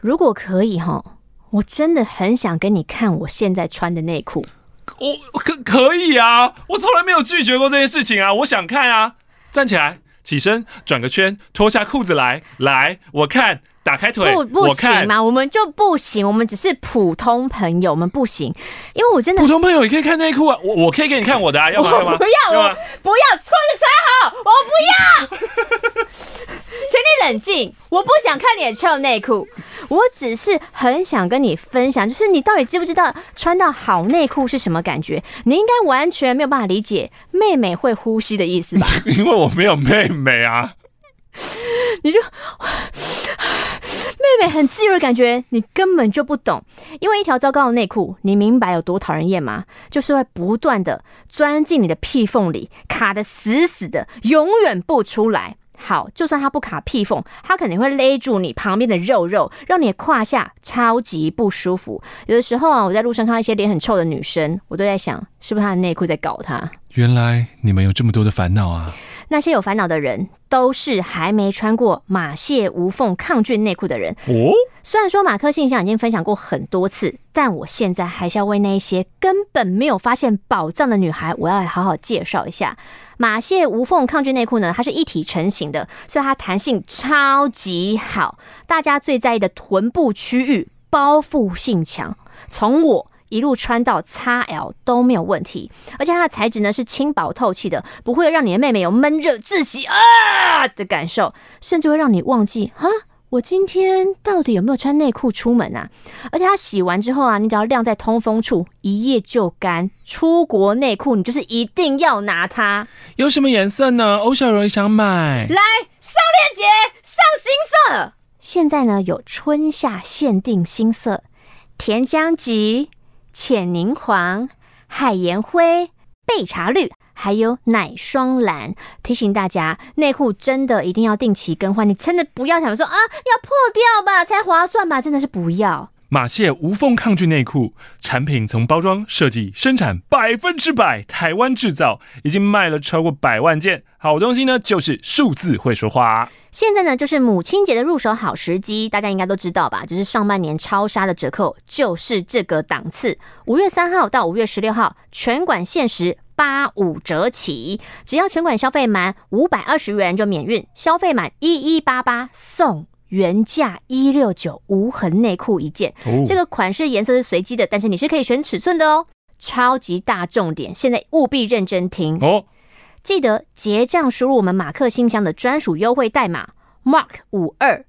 如果可以哈，我真的很想跟你看我现在穿的内裤。我可可以啊，我从来没有拒绝过这件事情啊，我想看啊，站起来，起身，转个圈，脱下裤子来，来，我看。打开腿，不不行吗？我们就不行，我们只是普通朋友，我们不行，因为我真的普通朋友也可以看内裤啊，我我可以给你看我的啊，要吗？要吗？不要，我不要，穿着穿好，我不要，请你冷静，我不想看你的臭内裤，我只是很想跟你分享，就是你到底知不知道穿到好内裤是什么感觉？你应该完全没有办法理解妹妹会呼吸的意思吧？因为我没有妹妹啊。你就妹妹很自由的感觉，你根本就不懂。因为一条糟糕的内裤，你明白有多讨人厌吗？就是会不断的钻进你的屁缝里，卡得死死的，永远不出来。好，就算它不卡屁缝，它肯定会勒住你旁边的肉肉，让你的胯下超级不舒服。有的时候啊，我在路上看到一些脸很臭的女生，我都在想，是不是她的内裤在搞她？原来你们有这么多的烦恼啊！那些有烦恼的人，都是还没穿过马蟹无缝抗菌内裤的人。哦，虽然说马克信箱已经分享过很多次，但我现在还是要为那一些根本没有发现宝藏的女孩，我要来好好介绍一下马蟹无缝抗菌内裤呢。它是一体成型的，所以它弹性超级好。大家最在意的臀部区域包覆性强，从我。一路穿到 XL 都没有问题，而且它的材质呢是轻薄透气的，不会让你的妹妹有闷热窒息啊的感受，甚至会让你忘记哈，我今天到底有没有穿内裤出门啊？而且它洗完之后啊，你只要晾在通风处，一夜就干。出国内裤你就是一定要拿它。有什么颜色呢？欧小荣想买。来上链接，上新色。现在呢有春夏限定新色，甜姜橘。浅柠黄、海盐灰、焙茶绿，还有奶霜蓝。提醒大家，内裤真的一定要定期更换。你真的不要想说啊，要破掉吧才划算吧？真的是不要。马蟹无缝抗菌内裤产品从包装设计、生产百分之百台湾制造，已经卖了超过百万件。好东西呢，就是数字会说话。现在呢，就是母亲节的入手好时机，大家应该都知道吧？就是上半年超杀的折扣，就是这个档次。五月三号到五月十六号，全馆限时八五折起，只要全馆消费满五百二十元就免运，消费满一一八八送。原价一六九无痕内裤一件，哦，这个款式颜色是随机的，但是你是可以选尺寸的哦。超级大重点，现在务必认真听哦！记得结账输入我们马克信箱的专属优惠代码 Mark 五二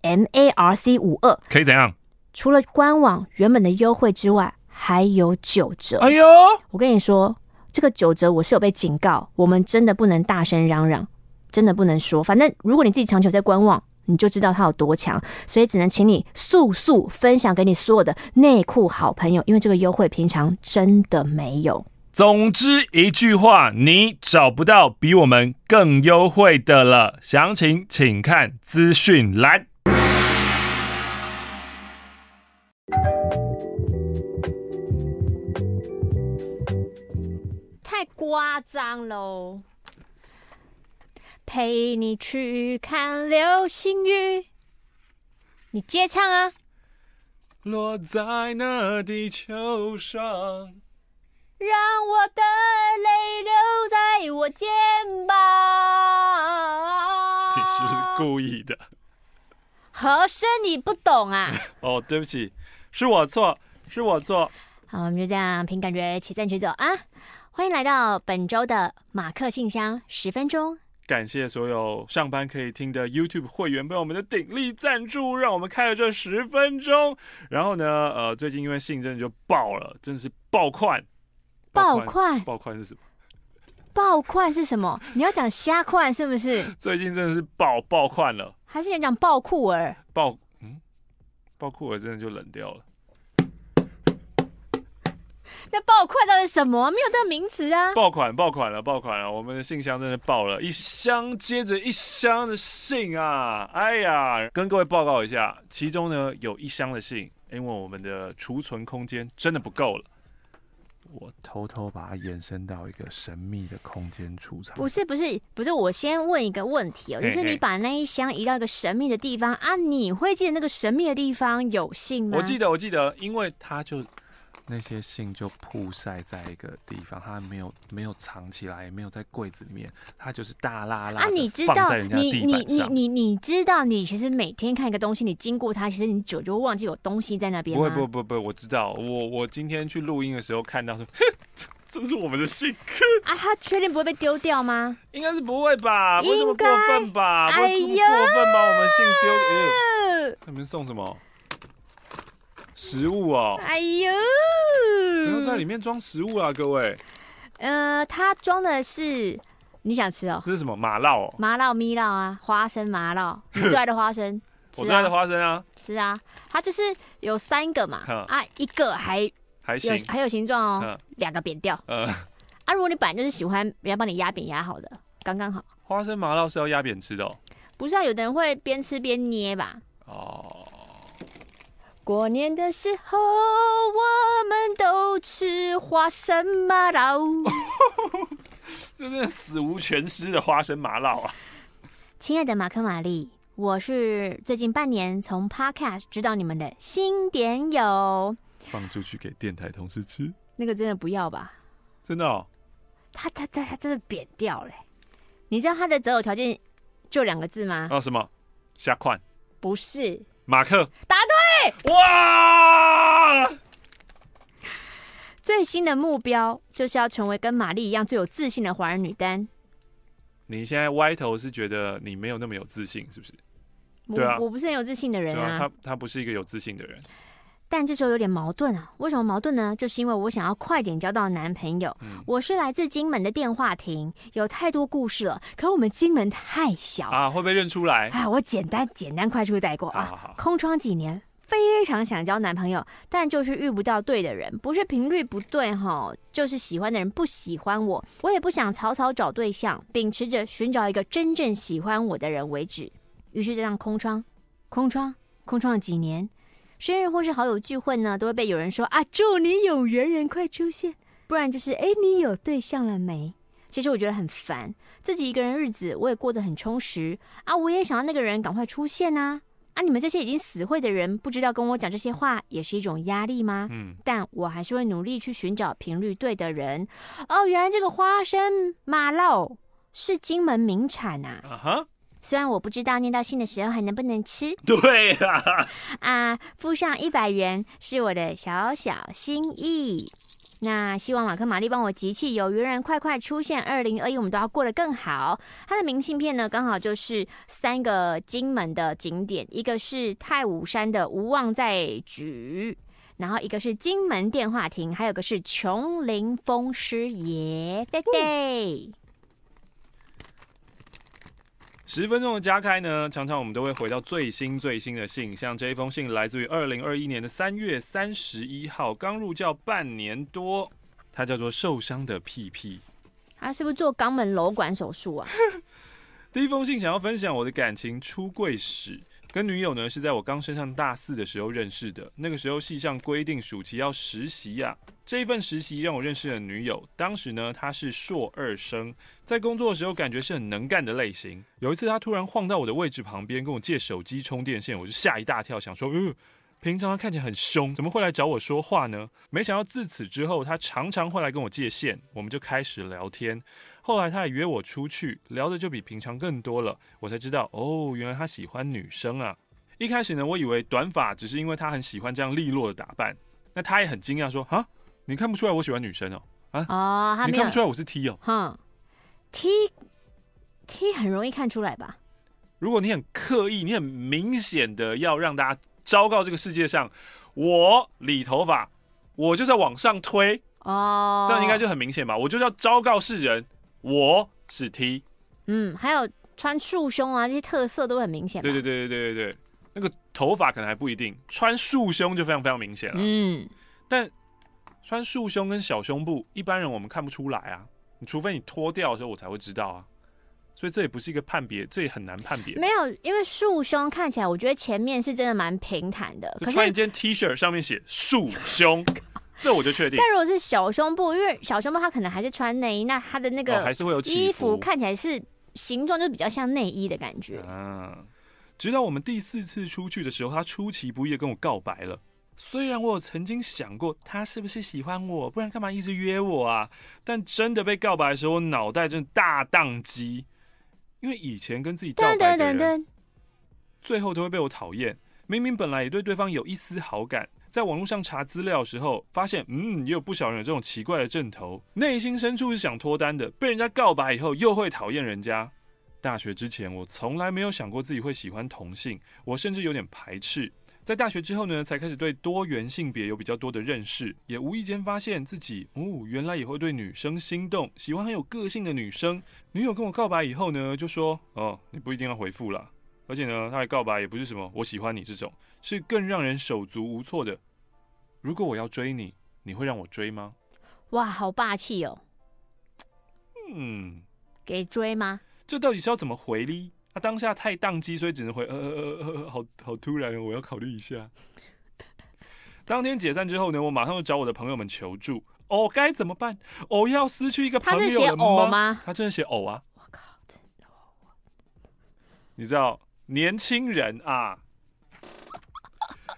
M A R C 五二，可以怎样？除了官网原本的优惠之外，还有九折。哎呦，我跟你说，这个九折我是有被警告，我们真的不能大声嚷嚷，真的不能说。反正如果你自己长久在观望。你就知道它有多强，所以只能请你速速分享给你所有的内裤好朋友，因为这个优惠平常真的没有。总之一句话，你找不到比我们更优惠的了。详情请看资讯栏。太夸张喽！陪你去看流星雨，你接唱啊！落在那地球上，让我的泪流在我肩膀。你是不是故意的？和声你不懂啊？哦，对不起，是我错，是我错。好，我们就这样凭感觉且战且走啊！欢迎来到本周的马克信箱十分钟。感谢所有上班可以听的 YouTube 会员朋友们的鼎力赞助，让我们开了这十分钟。然后呢，呃，最近因为信真的就爆了，真的是爆款。爆款？爆款是什么？爆款是什么？你要讲虾款是不是？最近真的是爆爆款了。还是你讲爆酷儿？爆嗯，爆酷儿真的就冷掉了。那爆款到底什么？没有这个名词啊！爆款，爆款了，爆款了！我们的信箱真的爆了，一箱接着一箱的信啊！哎呀，跟各位报告一下，其中呢有一箱的信，因为我们的储存空间真的不够了，我偷偷把它延伸到一个神秘的空间储藏。不是不是不是，我先问一个问题哦，就是你把那一箱移到一个神秘的地方啊，你会记得那个神秘的地方有信吗？我记得，我记得，因为它就。那些信就曝晒在一个地方，它没有没有藏起来，也没有在柜子里面，它就是大拉拉啊！你知道，你你你你你知道，你其实每天看一个东西，你经过它，其实你久就忘记有东西在那边。不会，不不不，我知道，我我今天去录音的时候看到说，这是我们的信。啊，他确定不会被丢掉吗？应该是不会吧？不会这么过分吧？哎呀，过分把我们信丢？呃，你们送什么？食物哦！哎呦，不要在里面装食物啊，各位。呃，它装的是你想吃哦？这是什么？麻辣哦？麻辣咪辣啊，花生麻辣，你最爱的花生。我最爱的花生啊。是啊，它就是有三个嘛，啊，一个还还行，还有形状哦，两个扁掉。呃。啊，如果你本来就是喜欢人家帮你压扁压好的，刚刚好。花生麻辣是要压扁吃的哦？不是啊，有的人会边吃边捏吧？哦。过年的时候，我们都吃花生麻辣。这是死无全尸的花生麻辣啊！亲爱的马克玛丽，我是最近半年从 Podcast 知道你们的新点友。放出去给电台同事吃？那个真的不要吧？真的哦？他他他他真的扁掉了。你知道他的择偶条件就两个字吗？哦，什么？下款？不是。马克。答对。哇！最新的目标就是要成为跟玛丽一样最有自信的华人女单。你现在歪头是觉得你没有那么有自信，是不是？对啊，我不是很有自信的人啊。他他不是一个有自信的人。但这时候有点矛盾啊，为什么矛盾呢？就是因为我想要快点交到男朋友。嗯、我是来自金门的电话亭，有太多故事了。可是我们金门太小啊，会被认出来啊。我简单简单快速带过啊。好好好，空窗几年，非常想交男朋友，但就是遇不到对的人，不是频率不对哈，就是喜欢的人不喜欢我。我也不想草草找对象，秉持着寻找一个真正喜欢我的人为止。于是这样空窗，空窗，空窗了几年。生日或是好友聚会呢，都会被有人说啊，祝你有缘人快出现，不然就是哎，你有对象了没？其实我觉得很烦，自己一个人日子我也过得很充实啊，我也想要那个人赶快出现啊啊！你们这些已经死会的人，不知道跟我讲这些话也是一种压力吗？嗯，但我还是会努力去寻找频率对的人。哦，原来这个花生麻辣是金门名产啊！啊哈。虽然我不知道念到信的时候还能不能吃，对啊，啊，付上一百元是我的小小心意。那希望马克玛丽帮我集气，有缘人快快出现。二零二一我们都要过得更好。他的明信片呢，刚好就是三个金门的景点，一个是太武山的无望在举，然后一个是金门电话亭，还有个是琼林风师爷，对对。十分钟的加开呢，常常我们都会回到最新最新的信，像这一封信来自于二零二一年的三月三十一号，刚入教半年多，它叫做受伤的屁屁。他是不是做肛门瘘管手术啊？第一封信想要分享我的感情出柜史。跟女友呢是在我刚升上大四的时候认识的。那个时候系上规定暑期要实习呀、这一份实习让我认识了女友。当时呢她是硕二生，在工作的时候感觉是很能干的类型。有一次她突然晃到我的位置旁边跟我借手机充电线，我就吓一大跳，想说，嗯、呃，平常她看起来很凶，怎么会来找我说话呢？没想到自此之后她常常会来跟我借线，我们就开始聊天。后来他也约我出去，聊的就比平常更多了。我才知道，哦，原来他喜欢女生啊。一开始呢，我以为短发只是因为他很喜欢这样利落的打扮。那他也很惊讶，说：“啊，你看不出来我喜欢女生哦？啊，哦，你看不出来我是 T 哦？哼，T T 很容易看出来吧？如果你很刻意，你很明显的要让大家昭告这个世界上，我理头发，我就是要往上推哦，这样应该就很明显吧？我就是要昭告世人。”我是 T，嗯，还有穿束胸啊，这些特色都很明显。对对对对对对对，那个头发可能还不一定，穿束胸就非常非常明显了。嗯，但穿束胸跟小胸部，一般人我们看不出来啊，你除非你脱掉的时候，我才会知道啊。所以这也不是一个判别，这也很难判别。没有，因为束胸看起来，我觉得前面是真的蛮平坦的。可是穿一件 T 恤上面写束胸。这我就确定。但如果是小胸部，因为小胸部它可能还是穿内衣，那它的那个还是会有衣服看起来是形状就比较像内衣的感觉。啊，直到我们第四次出去的时候，他出其不意的跟我告白了。虽然我有曾经想过他是不是喜欢我，不然干嘛一直约我啊？但真的被告白的时候，我脑袋真的大宕机，因为以前跟自己告白的人，最后都会被我讨厌。明明本来也对对方有一丝好感，在网络上查资料的时候，发现嗯，也有不少人有这种奇怪的症头，内心深处是想脱单的，被人家告白以后又会讨厌人家。大学之前，我从来没有想过自己会喜欢同性，我甚至有点排斥。在大学之后呢，才开始对多元性别有比较多的认识，也无意间发现自己哦，原来也会对女生心动，喜欢很有个性的女生。女友跟我告白以后呢，就说哦，你不一定要回复啦，而且呢，他的告白也不是什么我喜欢你这种，是更让人手足无措的。如果我要追你，你会让我追吗？哇，好霸气哦！嗯，给追吗？这到底是要怎么回呢？他当下太宕机，所以只能回呃呃呃呃，好好突然，我要考虑一下。当天解散之后呢，我马上就找我的朋友们求助。哦，该怎么办？哦，要失去一个朋友了吗？他是写哦吗？他真的写哦啊！我靠，真的哦！你知道年轻人啊，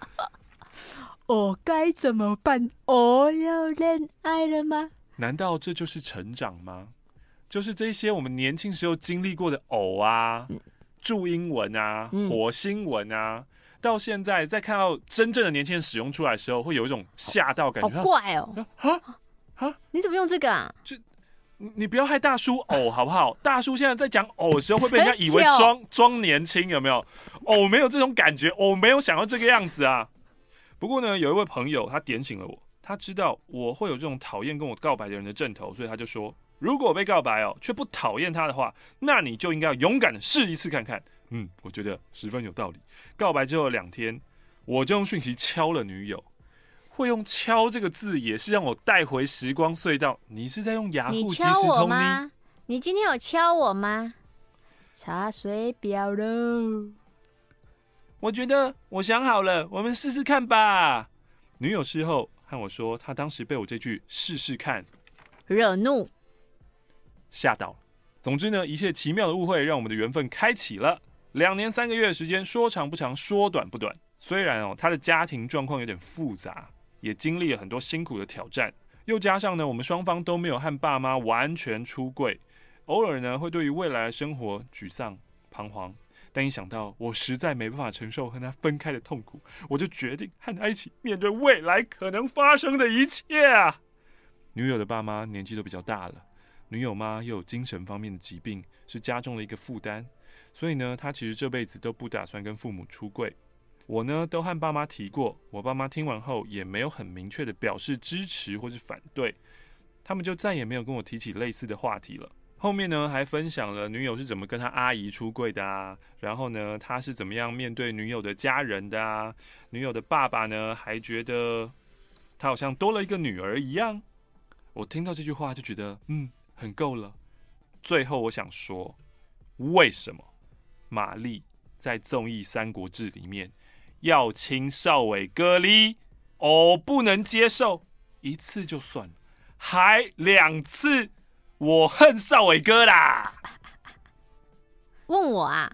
我该怎么办？我要恋爱了吗？难道这就是成长吗？就是这些我们年轻时候经历过的偶啊、注英文啊、火星文啊，到现在在看到真正的年轻人使用出来的时候，会有一种吓到感觉。好怪哦！啊啊！你怎么用这个啊？就你不要害大叔偶好不好？大叔现在在讲偶的时候，会被人家以为装装年轻，有没有？偶没有这种感觉，偶没有想要这个样子啊。不过呢，有一位朋友他点醒了我，他知道我会有这种讨厌跟我告白的人的阵头，所以他就说。如果我被告白哦，却不讨厌他的话，那你就应该要勇敢的试一次看看。嗯，我觉得十分有道理。告白之后两天，我就用讯息敲了女友。会用“敲”这个字，也是让我带回时光隧道。你是在用雅虎即时通？你敲我吗？你今天有敲我吗？查水表喽。我觉得我想好了，我们试试看吧。女友事后和我说，她当时被我这句“试试看”惹怒。吓到，总之呢，一切奇妙的误会让我们的缘分开启了。两年三个月的时间，说长不长，说短不短。虽然哦，他的家庭状况有点复杂，也经历了很多辛苦的挑战，又加上呢，我们双方都没有和爸妈完全出柜，偶尔呢会对于未来的生活沮丧、彷徨。但一想到我实在没办法承受和他分开的痛苦，我就决定和他一起面对未来可能发生的一切啊。女友的爸妈年纪都比较大了。女友妈又有精神方面的疾病，是加重了一个负担，所以呢，她其实这辈子都不打算跟父母出柜。我呢，都和爸妈提过，我爸妈听完后也没有很明确的表示支持或是反对，他们就再也没有跟我提起类似的话题了。后面呢，还分享了女友是怎么跟他阿姨出柜的啊，然后呢，他是怎么样面对女友的家人的啊，女友的爸爸呢，还觉得他好像多了一个女儿一样。我听到这句话就觉得，嗯。很够了。最后，我想说，为什么玛丽在综艺《三国志》里面要亲少伟哥哩？哦不能接受，一次就算了，还两次，我恨少伟哥啦！问我啊？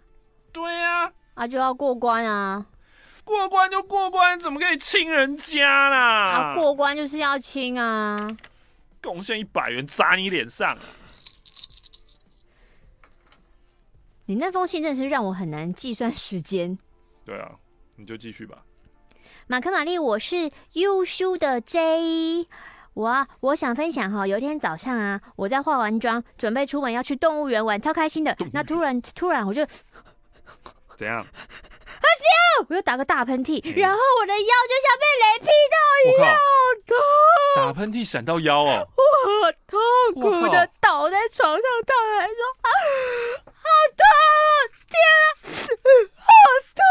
对呀，啊就要过关啊！过关就过关，怎么可以亲人家啦？啊，过关就是要亲啊！贡献一百元砸你脸上！你那封信真的是让我很难计算时间。对啊，你就继续吧。马克玛丽，我是优秀的 J。我啊，我想分享哈，有一天早上啊，我在化完妆，准备出门要去动物园玩，超开心的。那突然，突然我就怎样？啊！这样，我又打个大喷嚏，欸、然后我的腰就像被雷劈到一样，痛！打喷嚏闪到腰哦，我痛苦的倒在床上，他还说：“啊，好痛！天啊，好痛！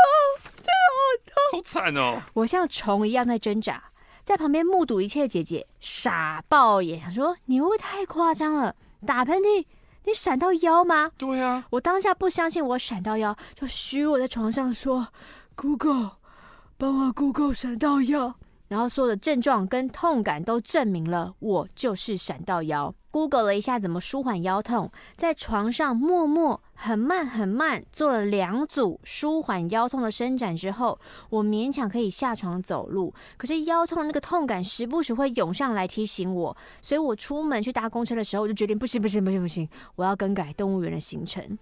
真的好痛！好惨哦！”我像虫一样在挣扎，在旁边目睹一切的姐姐傻爆眼，想说：“你会不会太夸张了？打喷嚏。”你闪到腰吗？对啊，我当下不相信我闪到腰，就虚弱在床上说：“Google，帮我 Google 闪到腰。”然后所有的症状跟痛感都证明了我就是闪到腰。Google 了一下怎么舒缓腰痛，在床上默默很慢很慢做了两组舒缓腰痛的伸展之后，我勉强可以下床走路。可是腰痛那个痛感时不时会涌上来提醒我，所以我出门去搭公车的时候，我就决定不行不行不行不行，我要更改动物园的行程。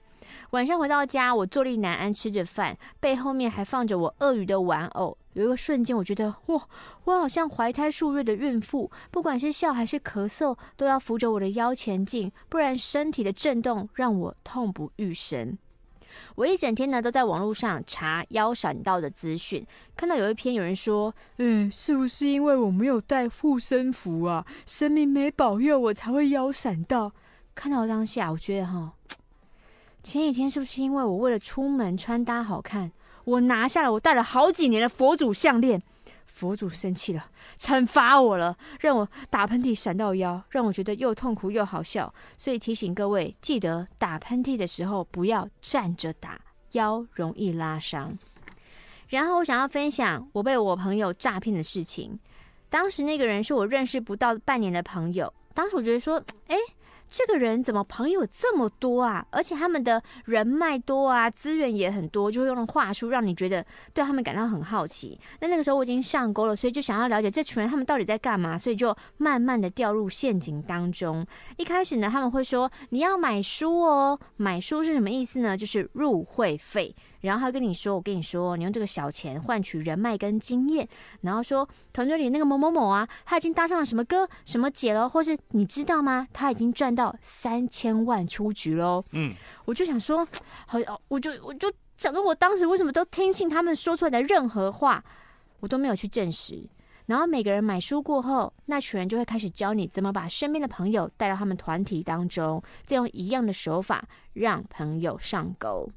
晚上回到家，我坐立难安，吃着饭，背后面还放着我鳄鱼的玩偶。有一个瞬间，我觉得哇，我好像怀胎数月的孕妇，不管是笑还是咳嗽，都要扶着我的腰前进，不然身体的震动让我痛不欲生。我一整天呢都在网络上查腰闪到的资讯，看到有一篇有人说，嗯，是不是因为我没有带护身符啊？神明没保佑我才会腰闪到？看到当下，我觉得哈。前几天是不是因为我为了出门穿搭好看，我拿下了我戴了好几年的佛祖项链？佛祖生气了，惩罚我了，让我打喷嚏闪到腰，让我觉得又痛苦又好笑。所以提醒各位，记得打喷嚏的时候不要站着打，腰容易拉伤。然后我想要分享我被我朋友诈骗的事情。当时那个人是我认识不到半年的朋友，当时我觉得说，哎。这个人怎么朋友这么多啊？而且他们的人脉多啊，资源也很多，就会用话术让你觉得对他们感到很好奇。那那个时候我已经上钩了，所以就想要了解这群人他们到底在干嘛，所以就慢慢的掉入陷阱当中。一开始呢，他们会说你要买书哦，买书是什么意思呢？就是入会费。然后他跟你说：“我跟你说，你用这个小钱换取人脉跟经验。然后说团队里那个某某某啊，他已经搭上了什么哥什么姐了，或是你知道吗？他已经赚到三千万出局喽。”嗯，我就想说，好，我就我就整个，我当时为什么都听信他们说出来的任何话，我都没有去证实。然后每个人买书过后，那群人就会开始教你怎么把身边的朋友带到他们团体当中，再用一样的手法让朋友上钩。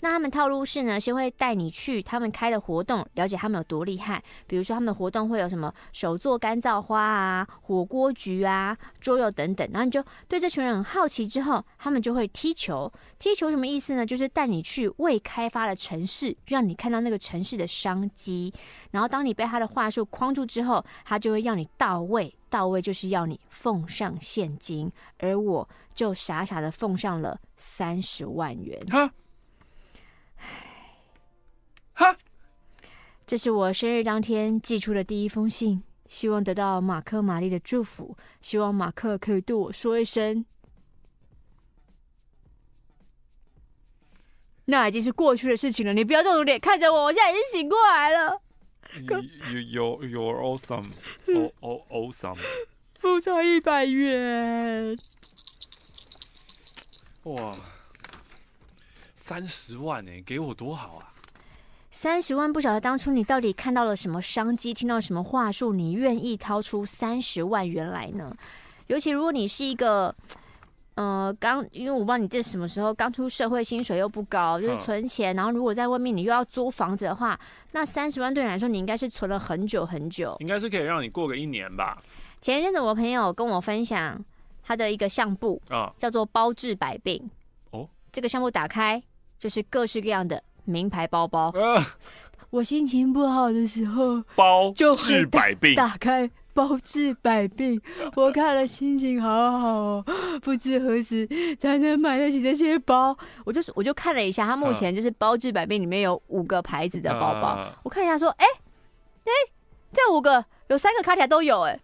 那他们套路是呢，先会带你去他们开的活动，了解他们有多厉害。比如说他们的活动会有什么手做干燥花啊、火锅局啊、桌游等等。然后你就对这群人很好奇，之后他们就会踢球。踢球什么意思呢？就是带你去未开发的城市，让你看到那个城市的商机。然后当你被他的话术框住之后，他就会要你到位。到位就是要你奉上现金，而我就傻傻的奉上了三十万元。这是我生日当天寄出的第一封信，希望得到马克、玛丽的祝福，希望马克可以对我说一声，那已经是过去的事情了。你不要这种脸看着我，我现在已经醒过来了。You, you, you're awesome, oh, awesome。付差一百元，哇！三十万呢，给我多好啊！三十万，不晓得当初你到底看到了什么商机，听到什么话术，你愿意掏出三十万元来呢？尤其如果你是一个，呃，刚，因为我不知道你这什么时候刚出社会，薪水又不高，就是存钱，然后如果在外面你又要租房子的话，那三十万对你来说，你应该是存了很久很久，应该是可以让你过个一年吧。前一阵子我朋友跟我分享他的一个相簿啊，叫做包治百病哦，这个相簿打开。就是各式各样的名牌包包。呃、我心情不好的时候，包治百病。打开包治百病，我看了心情好好哦。不知何时才能买得起这些包？我就是我就看了一下，它目前就是包治百病里面有五个牌子的包包。呃、我看一下说，哎、欸、哎、欸，这五个有三个卡起来都有哎、欸。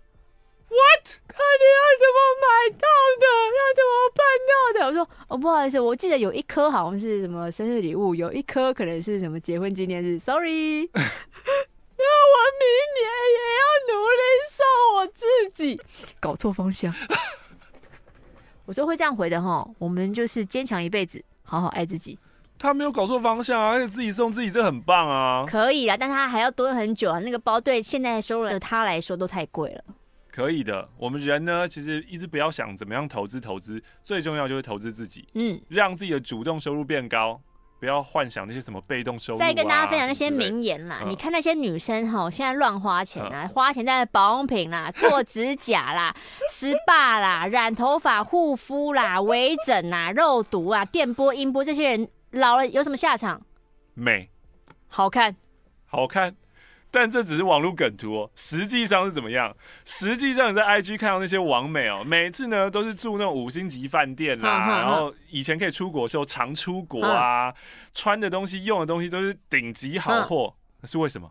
What？看你要怎么买到的？要怎么办到的？我说哦，不好意思，我记得有一颗好像是什么生日礼物，有一颗可能是什么结婚纪念日。Sorry，那我明年也要努力送我自己。搞错方向。我说会这样回的哈，我们就是坚强一辈子，好好爱自己。他没有搞错方向啊，而且自己送自己，这很棒啊。可以啊，但他还要蹲很久啊。那个包对现在收入的他来说都太贵了。可以的，我们人呢，其实一直不要想怎么样投资投资，最重要就是投资自己，嗯，让自己的主动收入变高，不要幻想那些什么被动收入、啊。再跟大家分享那些名言啦，嗯、你看那些女生哈，现在乱花钱啊，嗯、花钱在保养品啦、做指甲啦、SPA 啦、染头发、护肤啦、微整啊、肉毒啊、电波、音波，这些人老了有什么下场？美，好看，好看。但这只是网络梗图哦，实际上是怎么样？实际上你在 IG 看到那些网美哦，每次呢都是住那种五星级饭店啦，嗯嗯嗯、然后以前可以出国的时候常出国啊，嗯、穿的东西、用的东西都是顶级好货，是为什么？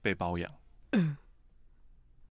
被包养。嗯